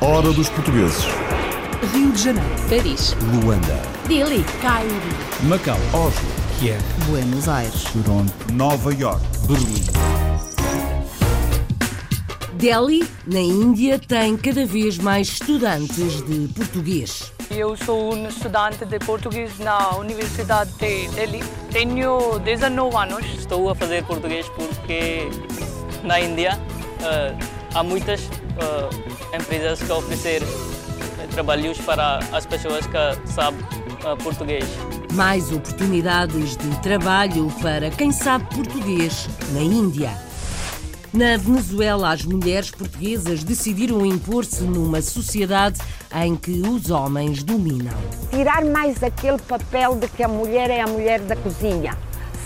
Hora dos portugueses. Rio de Janeiro, Paris, Luanda. Delhi, Cairo, Macau, Oslo. Kiev, Buenos Aires, Toronto. Nova York. Berlim. Delhi, na Índia, tem cada vez mais estudantes de português. Eu sou um estudante de português na Universidade de Delhi. Tenho 19 anos. Estou a fazer português porque na Índia eh, há muitas eh, empresas que oferecem trabalhos para as pessoas que sabem eh, português. Mais oportunidades de trabalho para quem sabe português na Índia. Na Venezuela, as mulheres portuguesas decidiram impor-se numa sociedade em que os homens dominam. tirar mais aquele papel de que a mulher é a mulher da cozinha,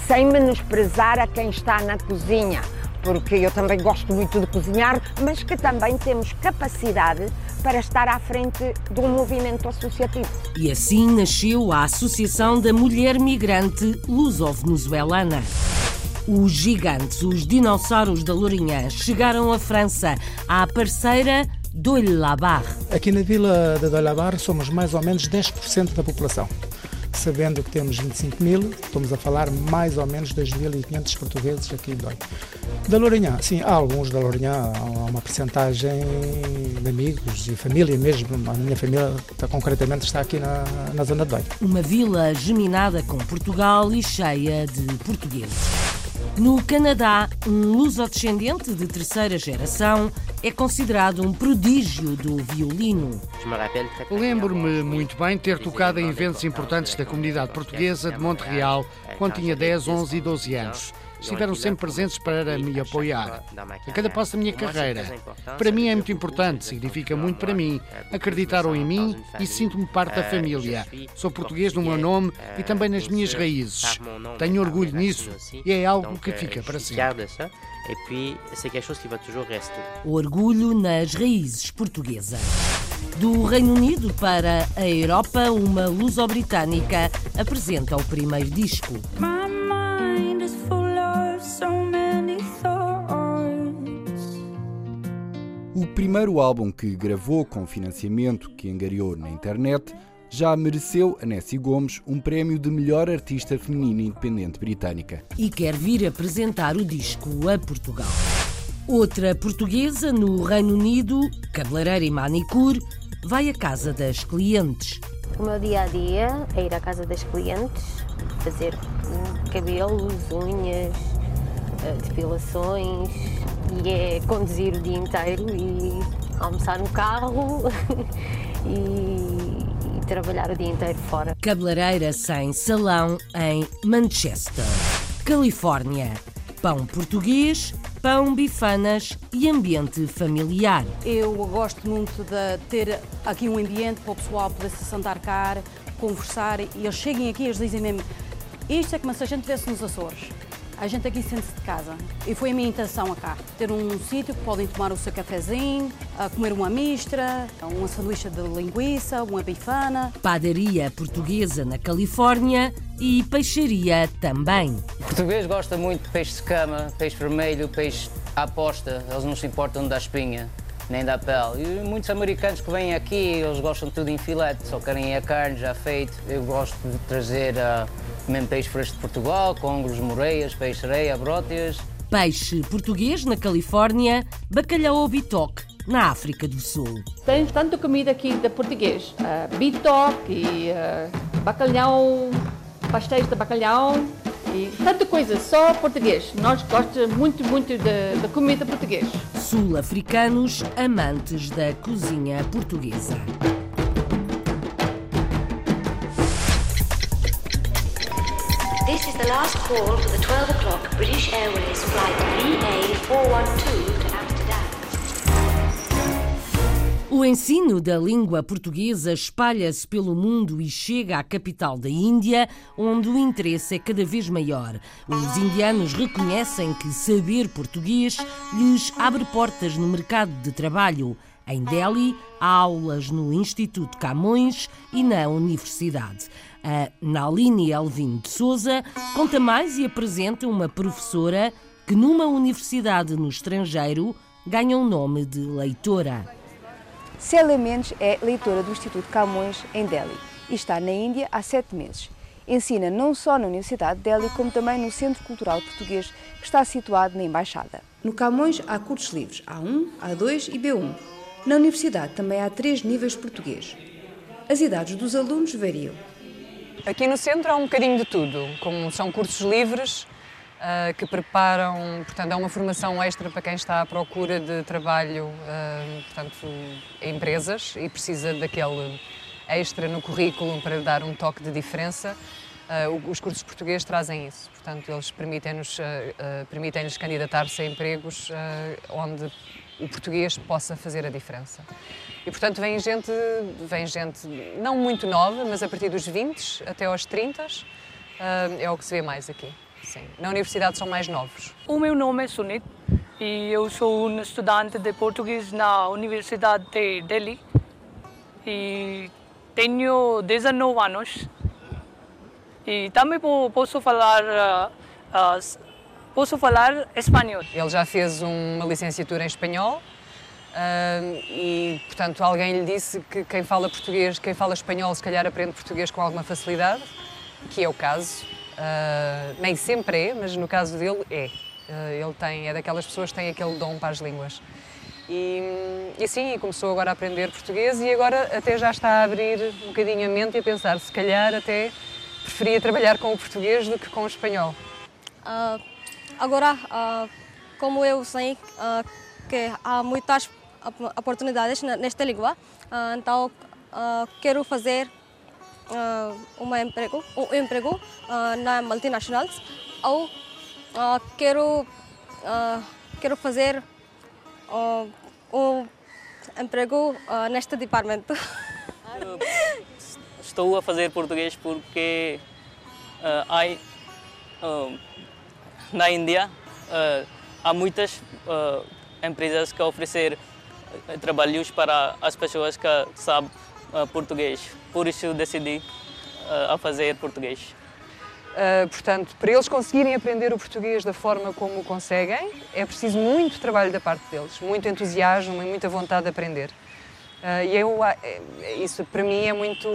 sem menosprezar a quem está na cozinha, porque eu também gosto muito de cozinhar, mas que também temos capacidade para estar à frente de um movimento associativo. E assim nasceu a Associação da Mulher Migrante Luso-Venezuelana. Os gigantes, os dinossauros da Lourinhã, chegaram à França, à parceira Doile-Labar. Aqui na vila de Dolhabar somos mais ou menos 10% da população. Sabendo que temos 25 mil, estamos a falar mais ou menos 2.500 portugueses aqui Doi. Da Lourinhã, sim, há alguns da Lourinhã, há uma percentagem de amigos e família mesmo. A minha família está, concretamente está aqui na, na zona de Doi. Uma vila geminada com Portugal e cheia de portugueses. No Canadá, um luso-descendente de terceira geração é considerado um prodígio do violino. Lembro-me muito bem ter tocado em eventos importantes da comunidade portuguesa de Montreal quando tinha 10, 11 e 12 anos. Estiveram sempre presentes para me apoiar. A cada passo da minha carreira. Para mim é muito importante, significa muito para mim. Acreditaram em mim e sinto-me parte da família. Sou português no meu nome e também nas minhas raízes. Tenho orgulho nisso e é algo que fica para sempre. Orgulho nas raízes portuguesas. Do Reino Unido para a Europa, uma luso-britânica apresenta o primeiro disco. My mind is full O primeiro álbum que gravou com financiamento que angariou na internet já mereceu a Nessie Gomes um prémio de melhor artista feminina independente britânica. e quer vir apresentar o disco a Portugal. Outra portuguesa no Reino Unido, cabeleireira e manicure, vai à casa das clientes. O meu dia a dia é ir à casa das clientes, fazer cabelos, unhas, eh, depilações e é conduzir o dia inteiro e almoçar no carro e, e trabalhar o dia inteiro fora. Cabeleireira sem salão em Manchester, Califórnia. Pão português, pão bifanas e ambiente familiar. Eu gosto muito de ter aqui um ambiente para o pessoal poder se sentar cá, conversar e eles cheguem aqui e eles dizem mesmo isto é como se a gente estivesse nos Açores. A gente aqui sente-se de casa. E foi a minha intenção cá. Ter um sítio que podem tomar o seu cafezinho, a comer uma mistra, uma sanduíche de linguiça, uma bifana. Padaria portuguesa na Califórnia e peixaria também. O português gosta muito de peixe de cama, peixe vermelho, peixe à aposta. Eles não se importam da espinha, nem da pele. E muitos americanos que vêm aqui, eles gostam de tudo em filete, só querem a carne já feito. Eu gosto de trazer uh, mesmo peixe fresco de Portugal, congros, moreias, peixe-areia, bróteas. Peixe português na Califórnia, bacalhau ou bitoque na África do Sul. Tem tanta comida aqui de português. Uh, bitoque, uh, bacalhau, pastéis de bacalhau e tanta coisa, só português. Nós gostamos muito, muito da comida portuguesa. Sul-africanos amantes da cozinha portuguesa. Last call for the 12 o'clock British Airways flight VA412 to Amsterdam. O ensino da língua portuguesa espalha-se pelo mundo e chega à capital da Índia, onde o interesse é cada vez maior. Os indianos reconhecem que saber português lhes abre portas no mercado de trabalho. Em Delhi, há aulas no Instituto Camões e na Universidade. A Nalini Elvin de Souza conta mais e apresenta uma professora que, numa universidade no estrangeiro, ganha o nome de leitora. Célia Mendes é leitora do Instituto Camões em Delhi e está na Índia há sete meses. Ensina não só na Universidade de Delhi, como também no Centro Cultural Português, que está situado na Embaixada. No Camões há cursos livres A1, A2 e B1. Na Universidade também há três níveis de português. As idades dos alunos variam. Aqui no centro há um bocadinho de tudo, como são cursos livres uh, que preparam, portanto, é uma formação extra para quem está à procura de trabalho, uh, portanto, em empresas e precisa daquele extra no currículo para dar um toque de diferença. Uh, os cursos portugueses trazem isso, portanto, eles permitem-nos permitem candidatar-se a empregos onde o português possa fazer a diferença. E portanto vem gente, vem gente não muito nova, mas a partir dos 20 até aos 30 é o que se vê mais aqui. Sim. Na universidade são mais novos. O meu nome é Sunit e eu sou um estudante de português na Universidade de Delhi e tenho 19 anos e também posso falar uh, uh, posso falar espanhol. Ele já fez uma licenciatura em espanhol Uh, e, portanto, alguém lhe disse que quem fala português, quem fala espanhol, se calhar aprende português com alguma facilidade, que é o caso. Uh, nem sempre é, mas no caso dele é. Uh, ele tem, é daquelas pessoas que têm aquele dom para as línguas. E, e sim, começou agora a aprender português e agora até já está a abrir um bocadinho a mente e a pensar, se calhar até preferia trabalhar com o português do que com o espanhol. agora, como eu sei que há muitas oportunidades nesta língua. Ah, então, ah, quero fazer ah, um emprego, um emprego na multinacionais ou quero quero fazer um emprego neste departamento. Estou a fazer português porque uh, há, uh, na Índia uh, há muitas empresas que oferecer eh, trabalhos para as pessoas que sabem uh, português. Por isso decidi uh, a fazer português. Uh, portanto, para eles conseguirem aprender o português da forma como conseguem, é preciso muito trabalho da parte deles, muito entusiasmo e muita vontade de aprender. Uh, e eu, isso para mim é muito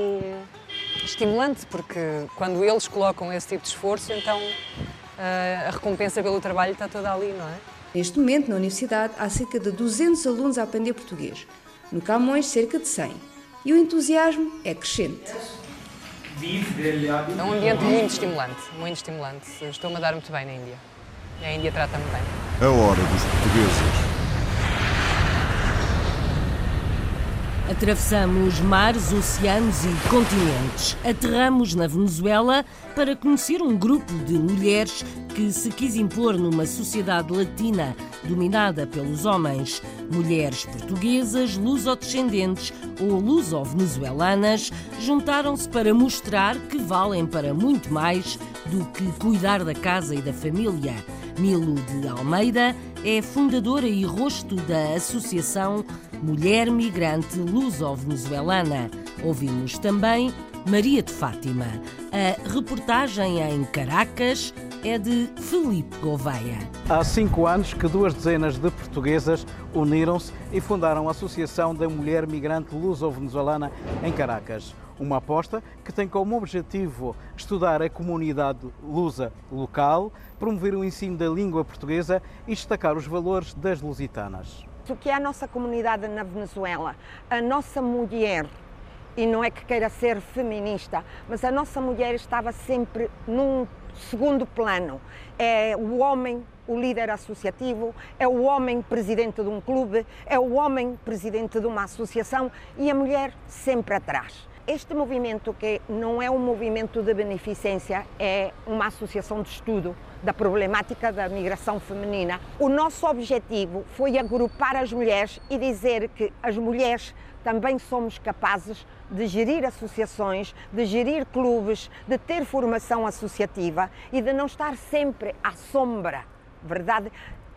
estimulante, porque quando eles colocam esse tipo de esforço, então uh, a recompensa pelo trabalho está toda ali, não é? Neste momento, na Universidade, há cerca de 200 alunos a aprender português. No Camões, cerca de 100. E o entusiasmo é crescente. É um ambiente muito estimulante, muito estimulante. Estou-me a dar muito bem na Índia. E a Índia trata-me bem. A hora dos portugueses. Atravessamos mares, oceanos e continentes. Aterramos na Venezuela para conhecer um grupo de mulheres que se quis impor numa sociedade latina dominada pelos homens. Mulheres portuguesas, luso-descendentes ou luso-venezuelanas juntaram-se para mostrar que valem para muito mais do que cuidar da casa e da família. Milo de Almeida é fundadora e rosto da Associação Mulher Migrante Luso-Venezuelana. Ouvimos também Maria de Fátima. A reportagem em Caracas é de Felipe Gouveia. Há cinco anos que duas dezenas de portuguesas uniram-se e fundaram a Associação da Mulher Migrante Luso-Venezuelana em Caracas. Uma aposta que tem como objetivo estudar a comunidade lusa local, promover o ensino da língua portuguesa e destacar os valores das lusitanas. O que é a nossa comunidade na Venezuela? A nossa mulher, e não é que queira ser feminista, mas a nossa mulher estava sempre num segundo plano. É o homem o líder associativo, é o homem presidente de um clube, é o homem presidente de uma associação e a mulher sempre atrás. Este movimento, que não é um movimento de beneficência, é uma associação de estudo da problemática da migração feminina. O nosso objetivo foi agrupar as mulheres e dizer que as mulheres também somos capazes de gerir associações, de gerir clubes, de ter formação associativa e de não estar sempre à sombra, verdade?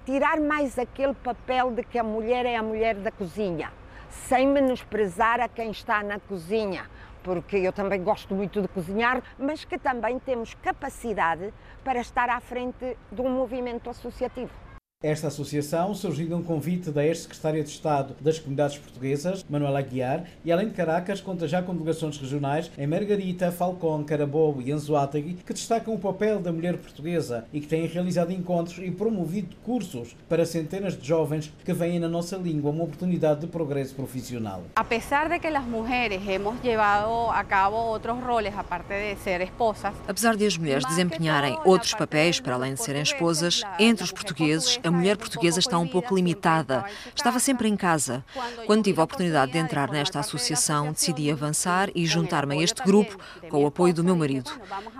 Tirar mais aquele papel de que a mulher é a mulher da cozinha sem menosprezar a quem está na cozinha, porque eu também gosto muito de cozinhar, mas que também temos capacidade para estar à frente de um movimento associativo. Esta associação surgiu de um convite da ex-secretária de Estado das Comunidades Portuguesas, Manuela Aguiar, e além de Caracas, conta já com delegações regionais em Margarita, Falcón, Carabobo e Anzoátegui, que destacam o papel da mulher portuguesa e que têm realizado encontros e promovido cursos para centenas de jovens que veem na nossa língua uma oportunidade de progresso profissional. Apesar de que as mulheres hemos llevado a cabo outros roles aparte de ser esposas, apesar de as mulheres desempenharem outros papéis para além de serem esposas, entre os portugueses a mulher portuguesa está um pouco limitada. Estava sempre em casa. Quando tive a oportunidade de entrar nesta associação, decidi avançar e juntar-me a este grupo com o apoio do meu marido.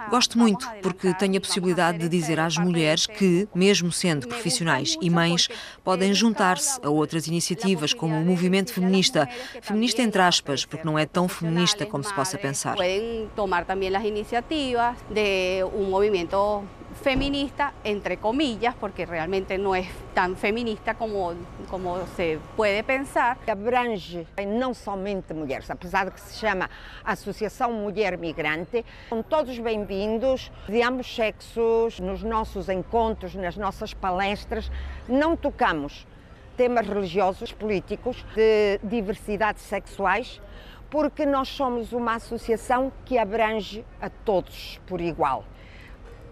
Gosto muito porque tenho a possibilidade de dizer às mulheres que, mesmo sendo profissionais e mães, podem juntar-se a outras iniciativas como o movimento feminista. Feminista entre aspas, porque não é tão feminista como se possa pensar. Podem tomar também as iniciativas de um movimento feminista, entre comillas, porque realmente no es tan feminista como, como se puede pensar. Abrange não somente mulheres, apesar de que se chama Associação Mulher Migrante. São todos bem-vindos, de ambos sexos, nos nossos encontros, nas nossas palestras. Não tocamos temas religiosos, políticos, de diversidades sexuais, porque nós somos uma associação que abrange a todos por igual.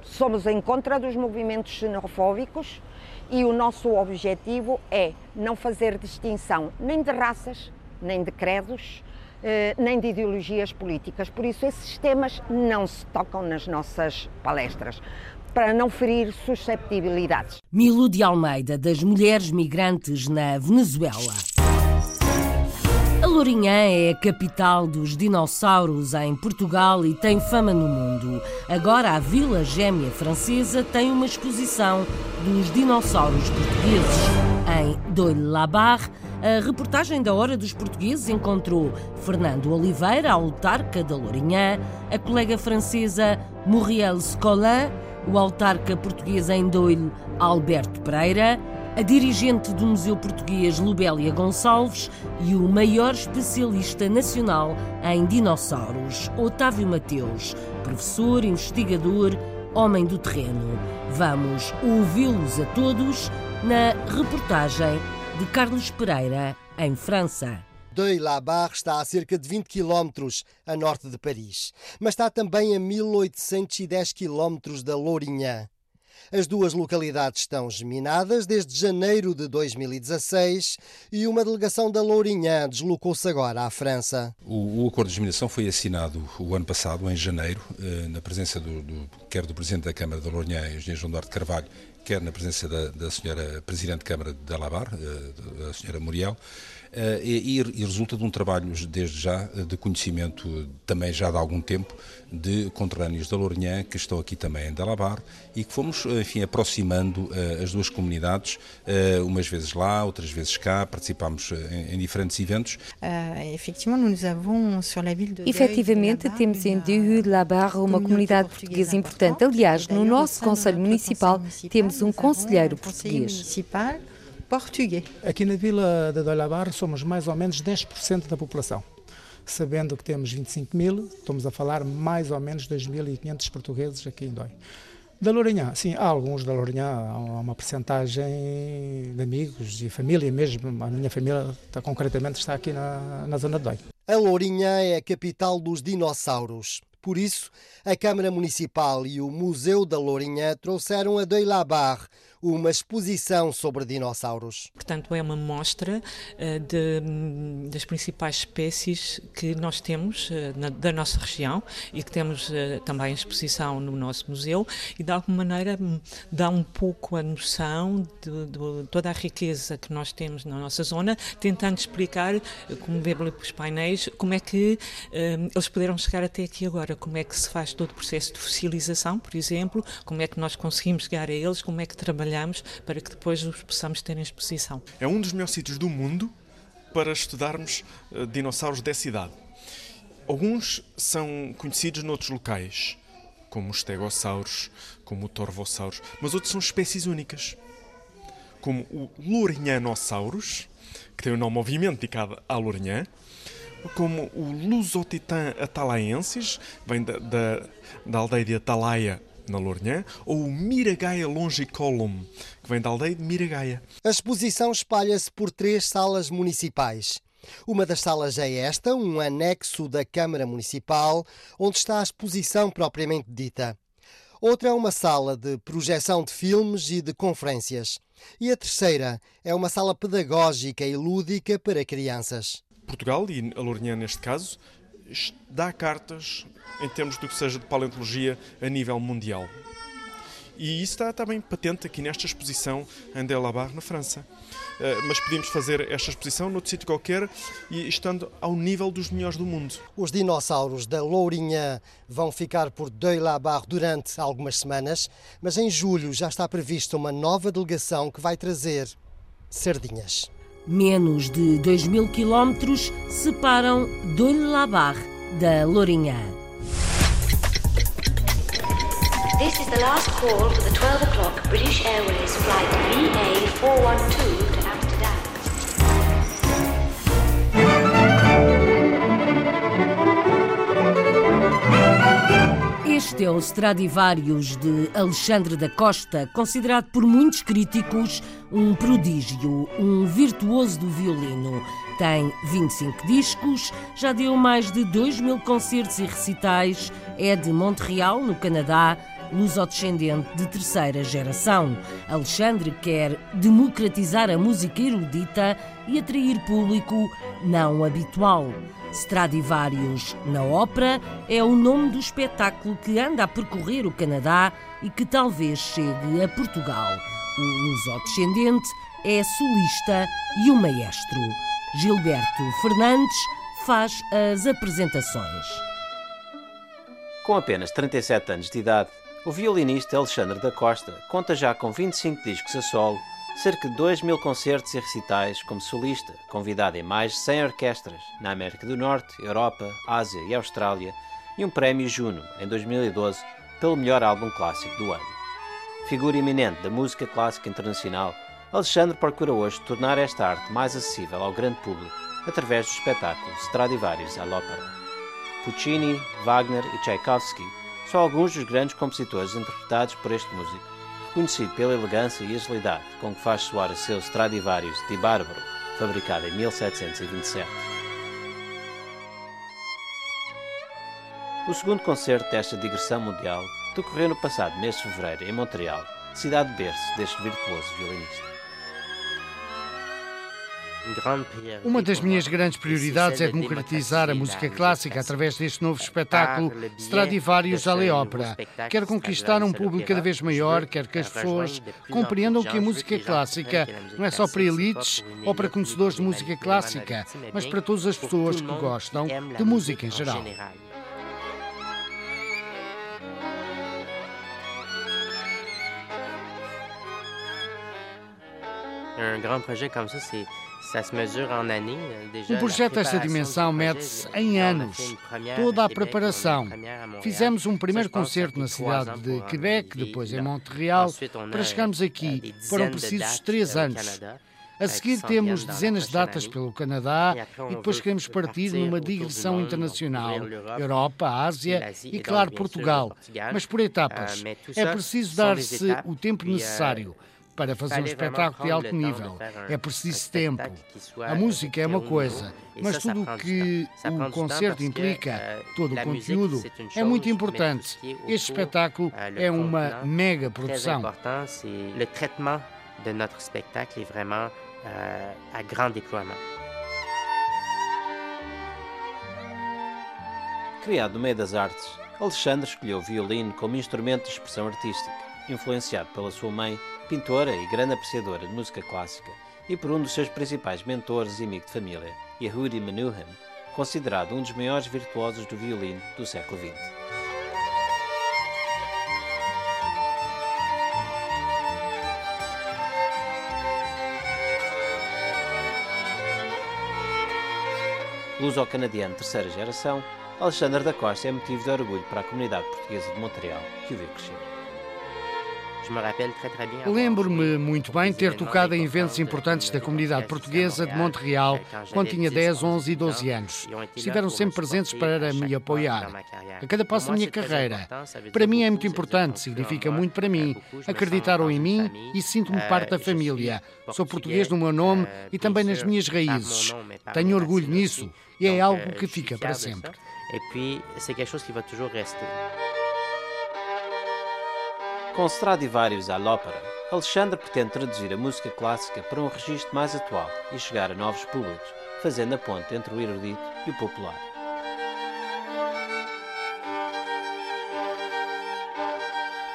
Somos em contra dos movimentos xenofóbicos e o nosso objetivo é não fazer distinção nem de raças, nem de credos, eh, nem de ideologias políticas. Por isso, esses temas não se tocam nas nossas palestras para não ferir susceptibilidades. Milu de Almeida, das Mulheres Migrantes na Venezuela. Lourinhã é a capital dos dinossauros em Portugal e tem fama no mundo. Agora a Vila Gêmea Francesa tem uma exposição dos dinossauros portugueses. Em Doyle-Labar, a reportagem da Hora dos Portugueses encontrou Fernando Oliveira, autarca da Lourinhã, a colega francesa Muriel Scolin, o autarca português em Doyle, Alberto Pereira, a dirigente do Museu Português Lubélia Gonçalves e o maior especialista nacional em dinossauros, Otávio Mateus, professor, investigador, homem do terreno. Vamos ouvi-los a todos na reportagem de Carlos Pereira, em França. Deuil-la-Barre está a cerca de 20 km a norte de Paris, mas está também a 1810 km da Lourinhã. As duas localidades estão geminadas desde janeiro de 2016 e uma delegação da Lourinhã deslocou-se agora à França. O, o, acordo de geminação foi assinado o ano passado, em janeiro, eh, na presença do, do, quer do Presidente da Câmara da Lourinhã, Engenheiro João Duarte Carvalho, quer na presença da, da Senhora Presidente da Câmara de Alabar, eh, a Senhora Muriel. Eh, e, e, resulta de um trabalho, desde já, de conhecimento também já de algum tempo, de conterrâneos da Lourinhã, que estão aqui também em Dalabar, e que fomos, enfim, aproximando as duas comunidades, umas vezes lá, outras vezes cá, participámos em, em diferentes eventos. Efetivamente, temos em Deuil-la-Barre uma comunidade portuguesa importante. Aliás, no nosso Conselho Municipal temos um conselheiro português português. Aqui na Vila de Dolhabar somos mais ou menos 10% da população. Sabendo que temos 25 mil, estamos a falar mais ou menos 2.500 portugueses aqui em Dói. Da Lourinhã, sim, há alguns da Lourinhã, há uma percentagem de amigos e família mesmo. A minha família está, concretamente está aqui na, na zona de Dói. A Lourinhã é a capital dos dinossauros. Por isso, a Câmara Municipal e o Museu da Lourinhã trouxeram a Deuil-la-Barre uma exposição sobre dinossauros. Portanto, é uma mostra uh, de, das principais espécies que nós temos uh, na, da nossa região e que temos uh, também exposição no nosso museu e de alguma maneira hum, dá um pouco a noção de, de, toda a riqueza que nós temos na nossa zona, tentando explicar, como vê pelos painéis, como é que hum, eles puderam chegar até aqui agora, como é que se faz todo o processo de fossilização, por exemplo, como é que nós conseguimos chegar a eles, como é que trabalhamos trabalhamos para que depois os possamos ter em exposição. É um dos melhores sítios do mundo para estudarmos uh, dinossauros dessa idade. Alguns são conhecidos noutros locais, como os stegossauros, como o torvossauros, mas outros são espécies únicas, como o Lourinhanossauros, que tem o nome obviamente dedicado à Lourinhã, como o Lusotitã atalaensis, vem da, da, da aldeia de Atalaia, na Lourinhã, ou o Miragaia longicolum, que que vem da aldeia de Miragaia. A exposição espalha-se por três salas municipais. Uma das salas é esta, um anexo da Câmara Municipal, onde está a exposição propriamente dita. Outra é uma sala de projeção de filmes e de conferências. E a terceira é uma sala pedagógica e lúdica para crianças. Portugal, e a Lourinhã neste caso, dá cartas em termos do que seja de paleontologia a nível mundial. E isso está também patente aqui nesta exposição em Delabar, na França. Uh, mas podíamos fazer esta exposição noutro sítio qualquer e estando ao nível dos melhores do mundo. Os dinossauros da Lourinhã vão ficar por Delabar durante algumas semanas, mas em julho já está prevista uma nova delegação que vai trazer sardinhas. Menos de 2 mil quilómetros separam Delabar da Lourinhã. This is the last call for the 12 o'clock British Airways flight VA412 Este é o Stradivarius de Alexandre da Costa, considerado por muitos críticos um prodígio, um virtuoso do violino. Tem 25 discos, já deu mais de 2 mil concertos e recitais, é de Montreal, no Canadá, lusodescendente de terceira geração. Alexandre quer democratizar a música erudita e atrair público não habitual. Stradivarius na Ópera é o nome do espetáculo que anda a percorrer o Canadá e que talvez chegue a Portugal. O lusodescendente é solista e o maestro. Gilberto Fernandes faz as apresentações. Com apenas 37 anos de idade, o violinista Alexandre da Costa conta já com 25 discos a solo, cerca de 2 mil concertos e recitais como solista, convidado em mais de 100 orquestras na América do Norte, Europa, Ásia e Austrália, e um prémio Juno em 2012 pelo melhor álbum clássico do ano. Figura eminente da música clássica internacional, Alexandre procura hoje tornar esta arte mais acessível ao grande público através do espetáculo Stradivarius à l'Opera. Puccini, Wagner e Tchaikovsky são alguns dos grandes compositores interpretados por este músico, reconhecido pela elegância e agilidade com que faz soar o seu Stradivarius de Bárbaro, fabricado em 1727. O segundo concerto desta digressão mundial decorreu no passado mês de fevereiro em Montreal, cidade berço deste virtuoso violinista. Uma das minhas grandes prioridades é democratizar a música clássica através deste novo espetáculo Stradivarius à Ópera. Quero conquistar um público cada vez maior, quero que as pessoas compreendam que a música clássica não é só para elites ou para conhecedores de música clássica, mas para todas as pessoas que gostam de música em geral. Um grande projeto como ça, c'est um projeto desta dimensão mede-se em anos. Toda a preparação. Fizemos um primeiro concerto na cidade de Quebec, depois em Montreal. Para chegarmos aqui foram precisos três anos. A seguir temos dezenas de datas pelo Canadá e depois queremos partir numa digressão internacional, Europa, Ásia e, claro, Portugal, mas por etapas. É preciso dar-se o tempo necessário para fazer um espetáculo de alto nível. É preciso tempo. A música é uma coisa, mas tudo o que o concerto implica, todo o conteúdo, é muito importante. Este espetáculo é uma mega produção. O tratamento de nosso espetáculo é realmente a grande déploiement. Criado no meio das artes, Alexandre escolheu o violino como instrumento de expressão artística, influenciado pela sua mãe, pintora e grande apreciadora de música clássica, e por um dos seus principais mentores e amigo de família, Yehudi Menuhin, considerado um dos maiores virtuosos do violino do século XX. Luso-canadiano terceira geração, Alexandre da Costa é motivo de orgulho para a comunidade portuguesa de Montreal, que o viu crescer. Lembro-me muito bem ter tocado em eventos importantes da comunidade portuguesa de Montreal quando tinha 10, 11 e 12 anos. Estiveram sempre presentes para me apoiar. A cada passo da minha carreira. Para mim é muito importante, significa muito para mim. Acreditaram em mim e sinto-me parte da família. Sou português no meu nome e também nas minhas raízes. Tenho orgulho nisso e é algo que fica para sempre. Et puis, c'est quelque chose qui va toujours rester. Com Stradivarius à l'Ópera, Alexandre pretende traduzir a música clássica para um registro mais atual e chegar a novos públicos, fazendo a ponte entre o erudito e o popular.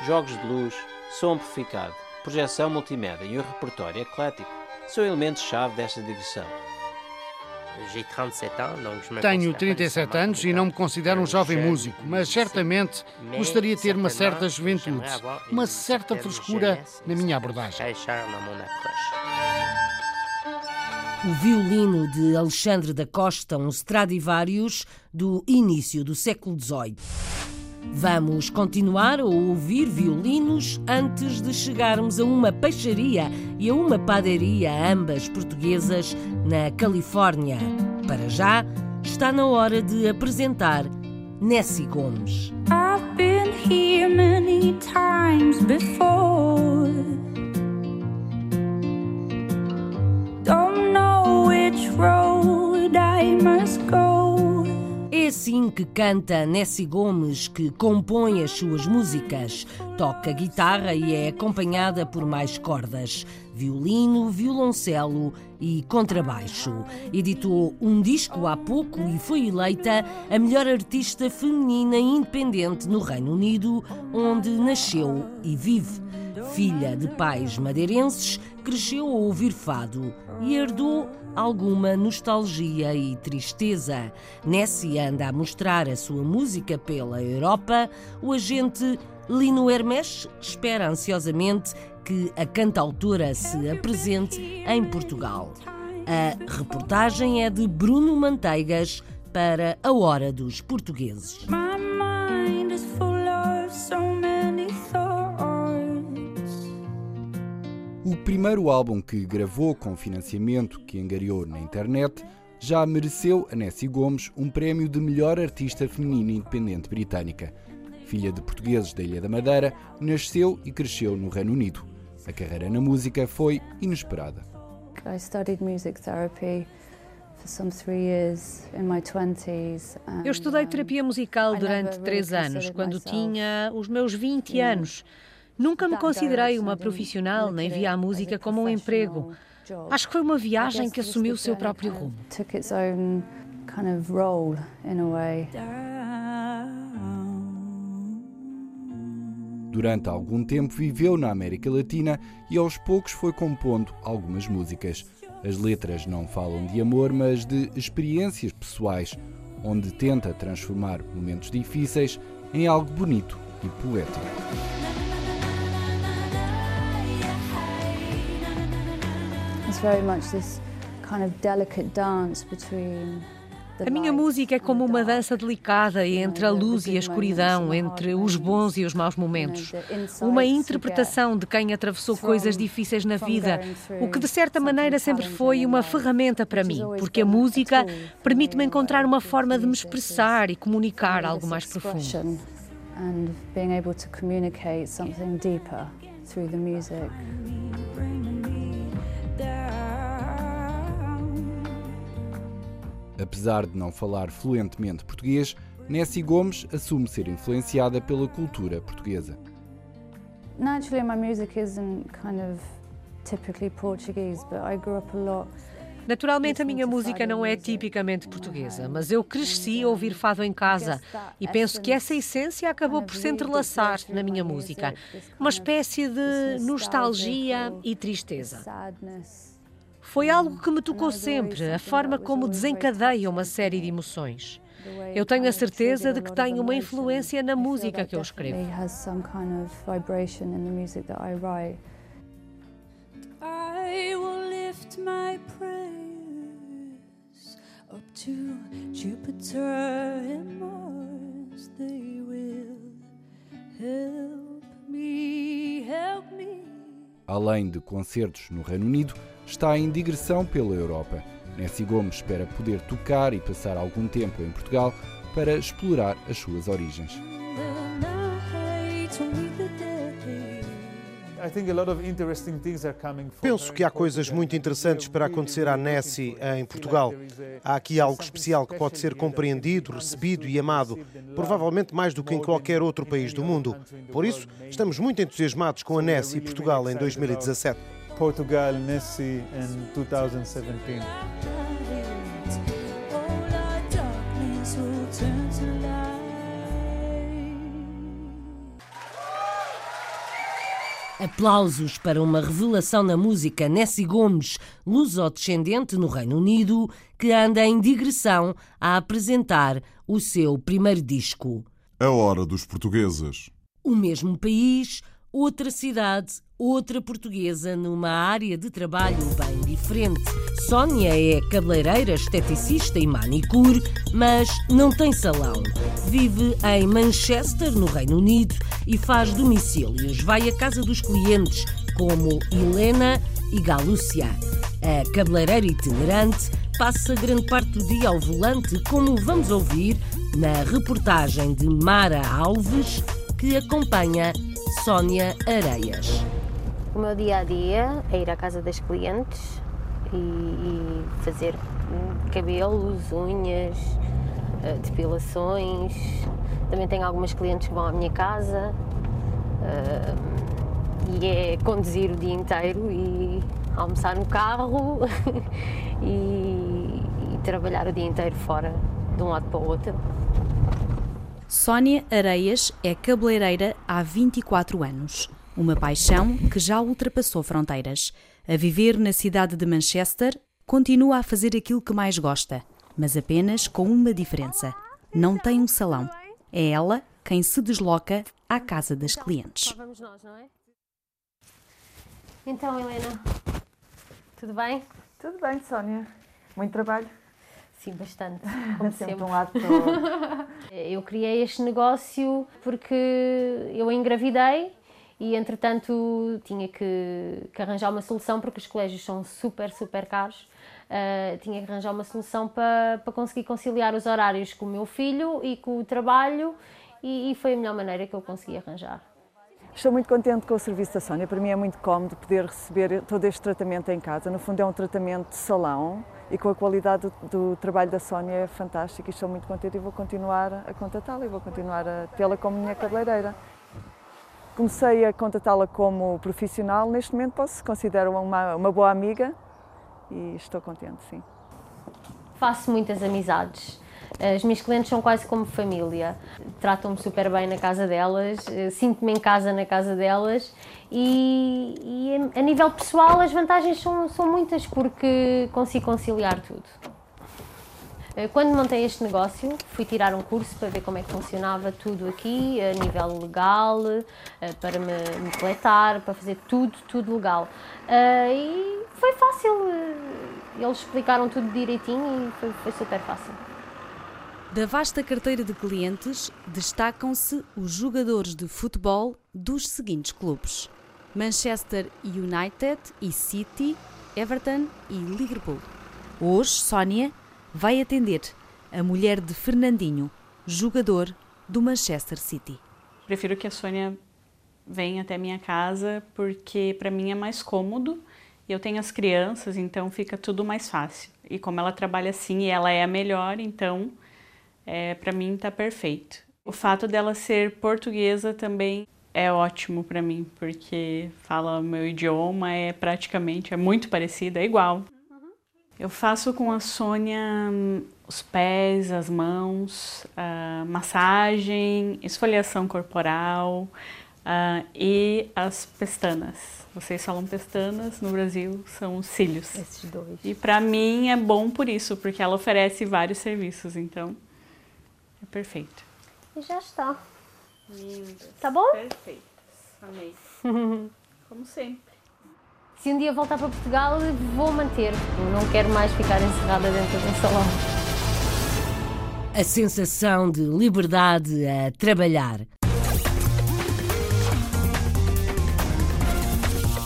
Jogos de luz, som amplificado, projeção multimédia e um repertório eclético são elementos-chave desta digressão. Tenho 37 anos e não me considero um jovem músico, mas certamente gostaria de ter uma certa juventude, uma certa frescura na minha abordagem. O violino de Alexandre da Costa, um Stradivarius do início do século XVIII. Vamos continuar a ouvir violinos antes de chegarmos a uma peixaria e a uma padaria, ambas portuguesas, na Califórnia. Para já, está na hora de apresentar Nessie Gomes. I've been here many times before. Don't know which road I must go. Assim que canta Nessie Gomes, que compõe as suas músicas. Toca guitarra e é acompanhada por mais cordas, violino, violoncelo e contrabaixo. Editou um disco há pouco e foi eleita a melhor artista feminina independente no Reino Unido, onde nasceu e vive. Filha de pais madeirenses, cresceu a ouvir fado e herdou alguma nostalgia e tristeza. Nessie anda a mostrar a sua música pela Europa. O agente Lino Hermes espera ansiosamente que a cantautora se apresente em Portugal. A reportagem é de Bruno Manteigas para a Hora dos Portugueses. O primeiro álbum que gravou com financiamento que angariou na internet já mereceu a Nessie Gomes um prémio de melhor artista feminina independente britânica. Filha de portugueses da Ilha da Madeira, nasceu e cresceu no Reino Unido. A carreira na música foi inesperada. I studied music therapy eu estudei terapia musical durante três anos, quando tinha os meus 20 anos. Nunca me considerei uma profissional, nem via a música como um emprego. Acho que foi uma viagem que assumiu o seu próprio rumo. Durante algum tempo viveu na América Latina e aos poucos foi compondo algumas músicas. As letras não falam de amor, mas de experiências pessoais, onde tenta transformar momentos difíceis em algo bonito e poético. A minha música é como uma dança delicada entre a luz e a escuridão, entre os bons e os maus momentos. Uma interpretação de quem atravessou coisas difíceis na vida, o que de certa maneira sempre foi uma ferramenta para mim, porque a música permite-me encontrar uma forma de me expressar e comunicar algo mais profundo. And being able to communicate something deeper through the music. Apesar de não falar fluentemente português, Nessie Gomes assume ser influenciada pela cultura portuguesa. Naturally, my music isn't kind of typically Portuguese, but I grew up a lot Naturalmente, a minha música não é tipicamente portuguesa, mas eu cresci a ouvir fado em casa e penso que essa essência acabou por se entrelaçar na minha música. Uma espécie de nostalgia e tristeza. Foi algo que me tocou sempre, a forma como desencadeia uma série de emoções. Eu tenho a certeza de que tenho uma influência na música que eu escrevo. I will lift my prayers up to Jupiter and Mars. They will help me help Além de concertos no Reino Unido, está em digressão pela Europa. Nessie Gomes espera poder tocar e passar algum tempo em Portugal para explorar as suas origens. Penso que há coisas muito interessantes para acontecer à Nessie em Portugal. Há aqui algo especial que pode ser compreendido, recebido e amado, provavelmente mais do que em qualquer outro país do mundo. Por isso, estamos muito entusiasmados com a Nessie Portugal em 2017. Portugal Nessie em 2017. Aplausos para uma revelação na música Nessie Gomes, luso-descendente no Reino Unido, que anda em digressão a apresentar o seu primeiro disco. A Hora dos Portugueses. O mesmo país, outra cidade, outra portuguesa numa área de trabalho bem diferente. Sónia é cabeleireira, esteticista e manicure, mas não tem salão. Vive em Manchester, no Reino Unido, e faz domicílios. Vai à casa dos clientes, como Helena e Galúcia. A cabeleireira itinerante passa grande parte do dia ao volante, como vamos ouvir na reportagem de Mara Alves, que acompanha Sónia Areias. O meu dia a dia é ir à casa das clientes e, e fazer cabelos, unhas, eh, depilações. Também tenho algumas clientes que vão à minha casa uh, e é conduzir o dia inteiro e almoçar no carro e, e trabalhar o dia inteiro fora, de um lado para o outro. Sónia Areias é cabeleireira há 24 anos. Uma paixão que já ultrapassou fronteiras. A viver na cidade de Manchester, continua a fazer aquilo que mais gosta, mas apenas com uma diferença: não tem um salão. É ela quem se desloca à casa das clientes. Vamos nós, não é? Então, Helena, tudo bem? Tudo bem, Sónia. Muito trabalho. Sim, bastante. Como sempre. sempre. um lado Eu criei este negócio porque eu engravidei e entretanto tinha que, que, arranjar uma solução porque os colégios são super, super caros. Uh, tinha que arranjar uma solução para, conseguir conciliar os horários com o meu filho e com o trabalho e, e foi a melhor maneira que eu consegui arranjar. Estou muito contente com o serviço da Sónia. Para mim é muito cómodo poder receber todo este tratamento em casa. No fundo, é um tratamento de salão e com a qualidade do, do trabalho da Sónia é fantástica. Estou muito contente e vou continuar a contatá-la e vou continuar a tê-la como minha cabeleireira. Comecei a contatá-la como profissional, neste momento posso considero uma, uma boa amiga e estou contente, sim. Faço muitas amizades. As minhas clientes são quase como família. Tratam-me super bem na casa delas, eh, sinto-me em casa na casa delas e, e, a nível pessoal as vantagens são, são muitas porque consigo conciliar tudo. Eh, quando montei este negócio, fui tirar um curso para ver como é que funcionava tudo aqui, a nível legal, eh, para me, me coletar, para fazer tudo, tudo legal. Eh, e foi fácil, eles explicaram tudo direitinho e foi, foi super fácil. Da vasta carteira de clientes, destacam-se os jogadores de futebol dos seguintes clubes: Manchester United e City, Everton e Liverpool. Hoje, Sónia vai atender a mulher de Fernandinho, jogador do Manchester City. Prefiro que a Sônia venha até minha casa porque para mim é mais cômodo. Eu tenho as crianças, então fica tudo mais fácil. E como ela trabalha assim e ela é a melhor, então é, para mim está perfeito. O fato dela ser portuguesa também é ótimo para mim, porque fala o meu idioma, é praticamente, é muito parecido, é igual. Eu faço com a Sônia hum, os pés, as mãos, massagem, esfoliação corporal uh, e as pestanas. Vocês falam pestanas, no Brasil são os cílios. Esses dois. E para mim é bom por isso, porque ela oferece vários serviços, então é perfeito. E já está. Lindas. Tá bom? Perfeitas. Amei. Como sempre. Se um dia voltar para Portugal, vou manter. Não quero mais ficar encerrada dentro de um salão. A sensação de liberdade a trabalhar.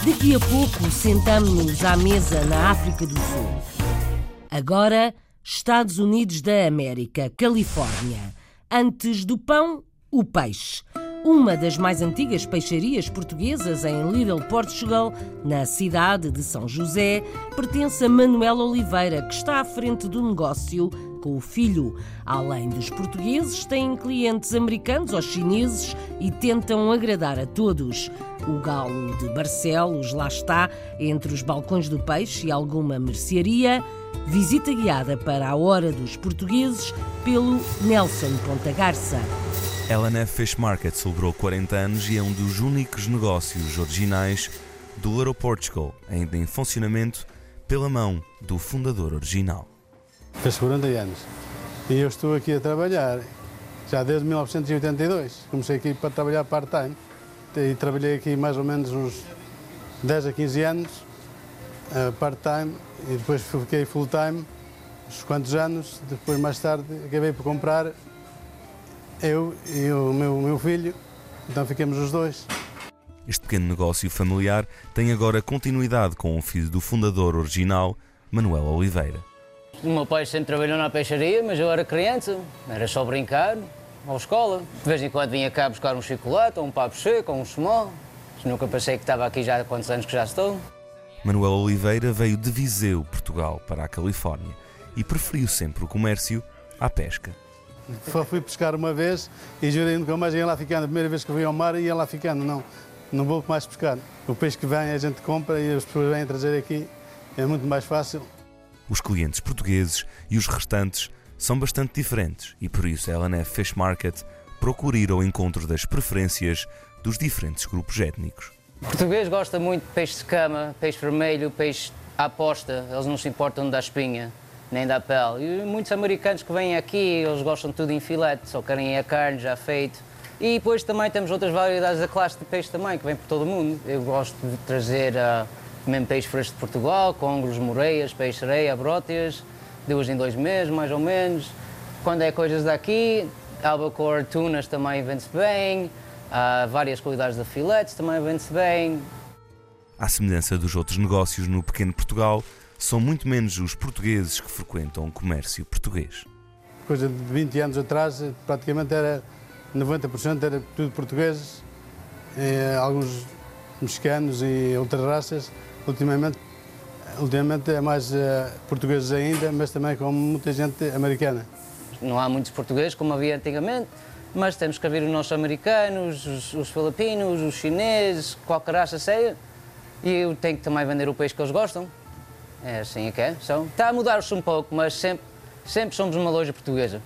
Daqui a pouco sentamos-nos à mesa na África do Sul. Agora, Estados Unidos da América, Califórnia. Antes do pão, o peixe. Uma das mais antigas peixarias portuguesas em Little Portugal, na cidade de São José, pertence a Manuel Oliveira, que está à frente do negócio com o filho. Além dos portugueses, têm clientes americanos ou chineses e tentam agradar a todos. O galo de Barcelos lá está, entre os balcões do peixe e alguma mercearia. Visita guiada para a Hora dos Portugueses pelo Nelson Ponta Garça. LNF Fish Market celebrou 40 anos e é um dos únicos negócios originais do Little Portugal, ainda em funcionamento pela mão do fundador original. Fez 40 anos e eu estou aqui a trabalhar já desde 1982. Comecei aqui para trabalhar part-time e trabalhei aqui mais ou menos uns 10 a 15 anos, uh, part-time, e depois fiquei full-time uns quantos anos. Depois, mais tarde, acabei por comprar eu e o meu, meu filho, então ficamos os dois. Este pequeno negócio familiar tem agora continuidade com o filho do fundador original, Manuel Oliveira. O meu pai sempre trabalhou na peixaria, mas eu era criança, era só brincar, à escola. De vez em quando vinha cá buscar um chocolate, ou um papo seco, ou um small. Nunca pensei que estava aqui já há quantos anos que já estou. Manuel Oliveira veio de Viseu, Portugal, para a Califórnia e preferiu sempre o comércio à pesca. Só fui pescar uma vez e jurei nunca mais ia lá ficando. A primeira vez que fui ao mar ia lá ficando. Não, não vou mais pescar. O peixe que vem a gente compra e as pessoas vêm trazer aqui. É muito mais fácil. Os clientes portugueses e os restantes são bastante diferentes e por isso a LNF Fish Market procura ir ao encontro das preferências dos diferentes grupos étnicos. O português gosta muito de peixe de cama, peixe vermelho, peixe à aposta. Eles não se importam da espinha nem da pele. E muitos americanos que vêm aqui, eles gostam tudo em filete, só querem a carne já feito. E depois também temos outras variedades da classe de peixe também, que vem por todo o mundo. Eu gosto de trazer uh, mesmo peixe fresco de Portugal, congros, moreias, peixe-areia, bróteas, duas em dois meses, mais ou menos. Quando é coisas daqui, albacore, tunas também vende-se bem, uh, várias qualidades de filetes também vende-se bem. À semelhança dos outros negócios no pequeno Portugal, são muito menos os portugueses que frequentam o comércio português. Coisa de 20 anos atrás, praticamente era 90% era tudo portugueses, alguns mexicanos e outras raças. Ultimamente, ultimamente é mais uh, portugueses ainda, mas também com muita gente americana. Não há muitos portugueses como havia antigamente, mas temos que haver os nossos americanos, os, os filipinos, os chineses, qualquer raça seja. E eu tenho que também vender o peixe que eles gostam. É assim que é. São. Está a mudar-se um pouco, mas sempre, sempre somos uma loja portuguesa.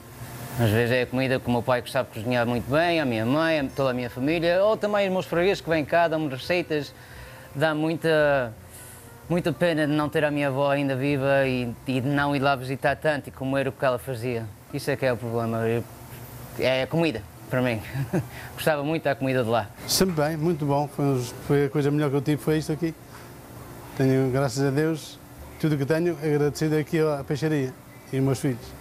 Às vezes é a comida que o meu pai gostava de cozinhar muito bem, a minha mãe, toda a minha família, ou também os meus fregueses que vêm cá, dão-me receitas. Dá muita, muita pena de não ter a minha avó ainda viva e, e de não ir lá visitar tanto e comer o que ela fazia. Isso é que é o problema. É a comida, para mim. Gostava muito da comida de lá. Sempre bem, muito bom. Foi, foi a coisa melhor que eu tive, foi isto aqui. Tenho, graças a Deus, tudo o que tenho agradecido aqui à peixaria e aos meus filhos.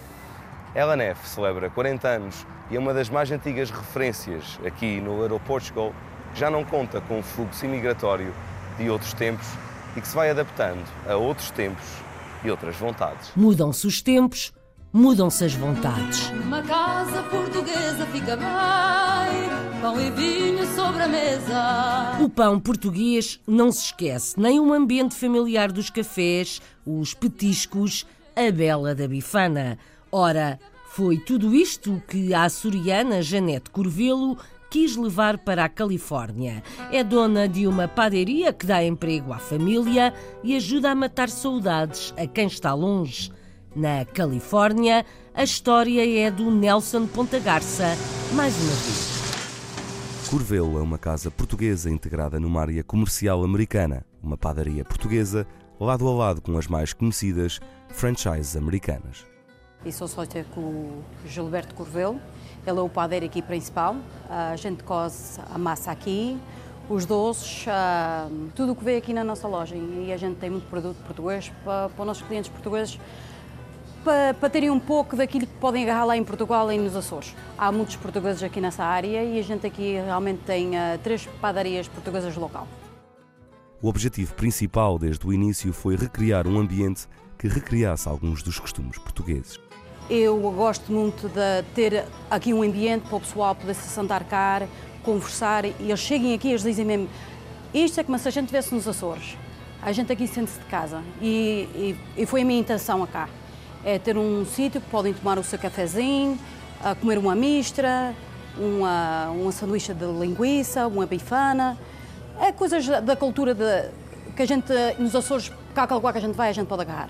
LNF celebra 40 anos e é uma das mais antigas referências aqui no Aeroportugal, que já não conta com o fluxo imigratório de outros tempos e que se vai adaptando a outros tempos e outras vontades. Mudam-se os tempos, mudam-se as vontades. Uma casa portuguesa fica bem, pão e vinho sobre a mesa. O pão português não se esquece, nem o ambiente familiar dos cafés, os petiscos, a bela da bifana. Ora, foi tudo isto que a açoriana Janete Corvelo quis levar para a Califórnia. É dona de uma padaria que dá emprego à família e ajuda a matar saudades a quem está longe. Na Califórnia, a história é do Nelson Ponta Garça, mais uma vez. Curvelo é uma casa portuguesa integrada numa área comercial americana, uma padaria portuguesa, lado a lado com as mais conhecidas franchises americanas. E sou sócia com o Gilberto Curvelo, ele é o padeiro aqui principal, a gente cose a massa aqui, os doces, tudo o que vem aqui na nossa loja e a gente tem muito produto português para, para os nossos clientes portugueses para, para, terem um pouco daquilo que podem agarrar lá em Portugal e nos Açores. Há muitos portugueses aqui nessa área e a gente aqui realmente tem uh, três padarias portuguesas local. O objetivo principal desde o início foi recriar um ambiente que recriasse alguns dos costumes portugueses. Eu gosto muito de ter aqui um ambiente para o pessoal poder se sentar cá, conversar e eles cheguem aqui e eles dizem mesmo isto é como se a gente estivesse nos Açores. A gente aqui sente-se de casa e, e, e, foi a minha intenção cá. É ter um sítio que podem tomar o seu cafezinho, comer uma mistra, uma, uma sanduíche de linguiça, uma bifana. É coisas da cultura de, que a gente, nos Açores, cá que a gente vai, a gente pode agarrar.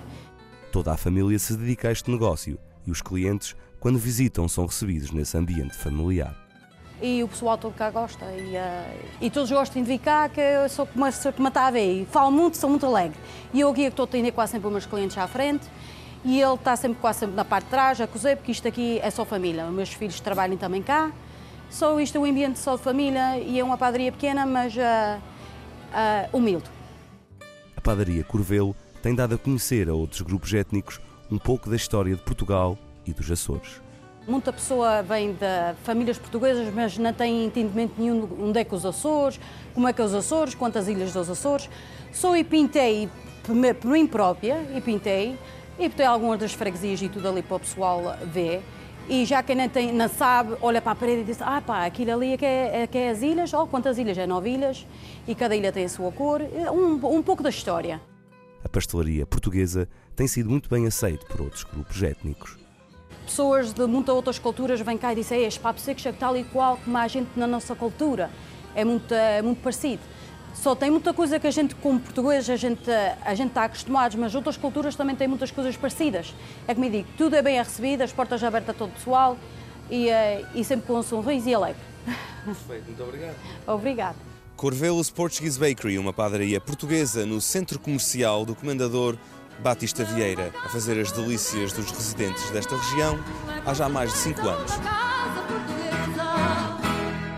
Toda a família se dedica a este negócio e os clientes, quando visitam, são recebidos nesse ambiente familiar. E o pessoal todo cá gosta e, uh, e todos gostam de vir cá, que eu sou como, como está a ver, falo muito, sou muito alegre. E eu aqui estou tendo quase sempre os meus clientes à frente e ele está sempre quase sempre na parte de trás a cozer, porque isto aqui é só família. Os meus filhos trabalham também cá. Só isto é um ambiente só de família e é uma padaria pequena, mas uh, uh, humilde. A padaria Corvelo tem dado a conhecer a outros grupos étnicos um pouco da história de Portugal e dos Açores. Muita pessoa vem de famílias portuguesas, mas não tem entendimento nenhum onde é que os Açores, como é que é os Açores, quantas ilhas dos Açores. Só e pintei por mim própria, e pintei, e botei algumas das freguesias e tudo ali para o pessoal ver. E já quem não, tem, não sabe, olha para a parede e diz: Ah, pá, aquilo ali é que é, é, que é as ilhas, oh, quantas ilhas? É nove ilhas, e cada ilha tem a sua cor. Um, um pouco da história. A pastelaria portuguesa tem sido muito bem aceito por outros grupos étnicos. Pessoas de muitas outras culturas vêm cá e dizem: Este papo seco é tal e qual como a gente na nossa cultura. É muito, é muito parecido. Só tem muita coisa que a gente, como português, a gente, a gente está acostumados, mas outras culturas também têm muitas coisas parecidas. É como eu digo, tudo é bem recebido, as portas abertas a todo o pessoal e, eh, e sempre com um sorriso e alegre. Perfeito, muito obrigado. Obrigado. Corvelos Portuguese Bakery, uma padaria portuguesa no centro comercial do Comendador Batista Vieira, a fazer as delícias dos residentes desta região há já mais de 5 anos.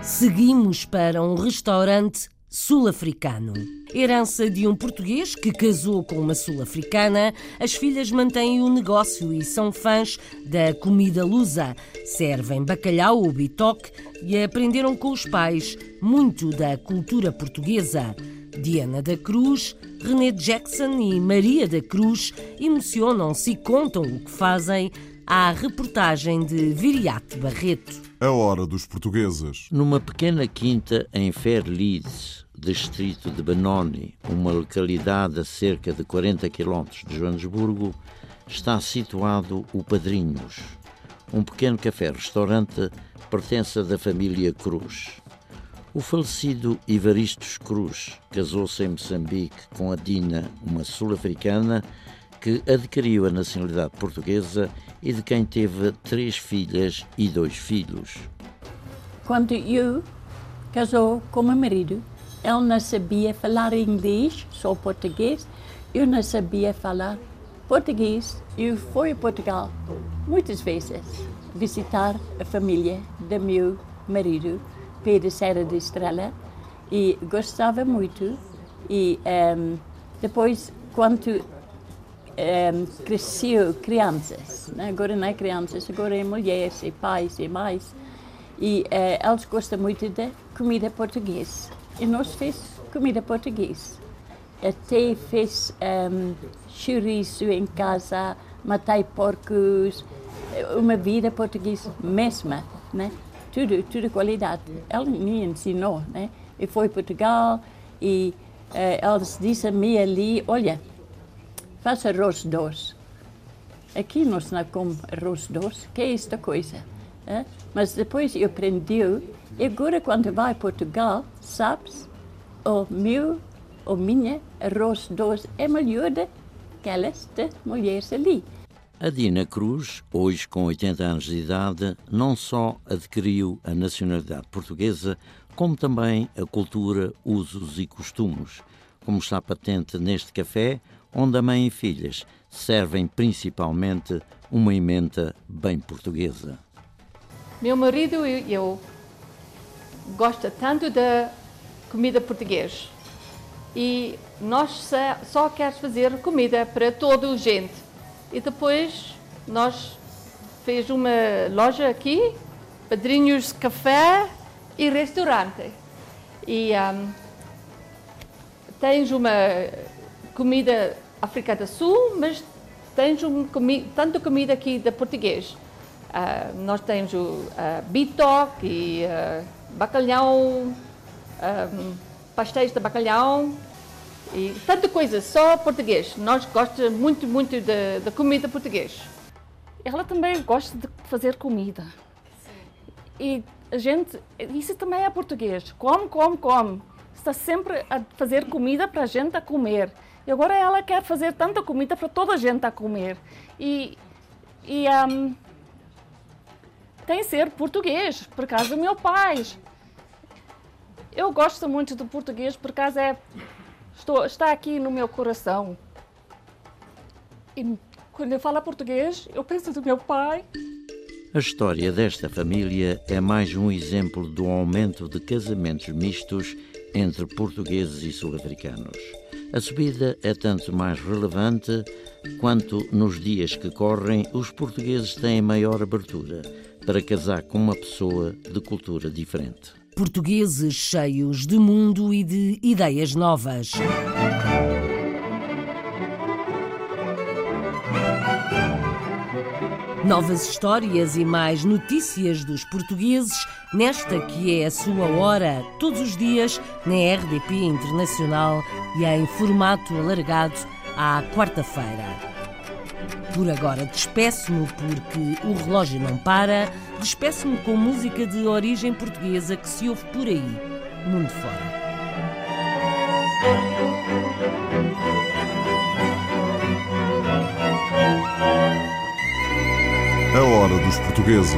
Seguimos para um restaurante sul-africano. Herança de um português que casou com uma sul-africana, as filhas mantêm o negócio e são fãs da comida lusa. Servem bacalhau ou bitoque e aprenderam com os pais muito da cultura portuguesa. Diana da Cruz, René Jackson e Maria da Cruz emocionam-se e contam o que fazem à reportagem de Viriato Barreto. A hora dos portugueses. Numa pequena quinta em Fairleeds, distrito de Benoni, uma localidade a cerca de 40 km de Joanesburgo, está situado o Padrinhos, um pequeno café-restaurante pertence da família Cruz. O falecido Ivaristos Cruz casou-se em Moçambique com a Dina, uma sul-africana que adquiriu a nacionalidade portuguesa e de quem teve três filhas e dois filhos. Quando eu casou com meu marido, ele não sabia falar inglês, só português. Eu não sabia falar português. Eu fui a Portugal muitas vezes visitar a família do meu marido, Pedro Serra de Estrela, e gostava muito. E um, ehm, depois, quando um, ehm, cresceu crianças, né? agora não é crianças, agora é mulheres, e pais e mais, e uh, eles gostam muito da comida portuguesa e nós fez comida portuguesa. Até fez um, chouriço em casa, matei porcos, uma vida portuguesa mesma, né? Tudo, tudo qualidade. Ela me ensinou, né? E foi Portugal e uh, eles disseram me ali, olha, faça arroz doce. Aqui nós não comemos arroz doce, que é esta coisa? Né? Mas depois eu aprendi e agora, quando vai a Portugal, sabes, o meu, o minha arroz doce é melhor do que aquelas de mulheres ali. A Dina Cruz, hoje com 80 anos de idade, não só adquiriu a nacionalidade portuguesa, como também a cultura, usos e costumes, como está patente neste café, onde a mãe e filhas servem principalmente uma emenda bem portuguesa. Meu marido e eu gosta tanto da comida portuguesa e nós só, queremos fazer comida para toda a gente. E depois nós fez uma loja aqui, Padrinhos Café e Restaurante. E um, tens uma comida africana do Sul, mas tens um, comi tanto comida aqui da português. Uh, nós temos o uh, bitoque e uh, bacalhau, um, pastéis de bacalhau e tanta coisa, só português. Nós gostamos muito, muito da comida portuguesa. Ela também gosta de fazer comida. E a gente, isso também é português. Come, come, come. Está sempre a fazer comida para a gente a comer. E agora ela quer fazer tanta comida para toda a gente a comer. E, e um, tem ser português, por causa do meu pai. Eu gosto muito do português, por causa é, estou, está aqui no meu coração. E quando eu falo português, eu penso do meu pai. A história desta família é mais um exemplo do aumento de casamentos mistos entre portugueses e sul-africanos. A subida é tanto mais relevante quanto nos dias que correm os portugueses têm maior abertura para casar com uma pessoa de cultura diferente. Portugueses cheios de mundo e de ideias novas. Novas histórias e mais notícias dos portugueses nesta que é a sua hora, todos os dias, na RDP Internacional e em formato alargado à quarta-feira. Por agora despeço-me porque o relógio não para, despeço-me com música de origem portuguesa que se ouve por aí, mundo fora. A hora dos portugueses.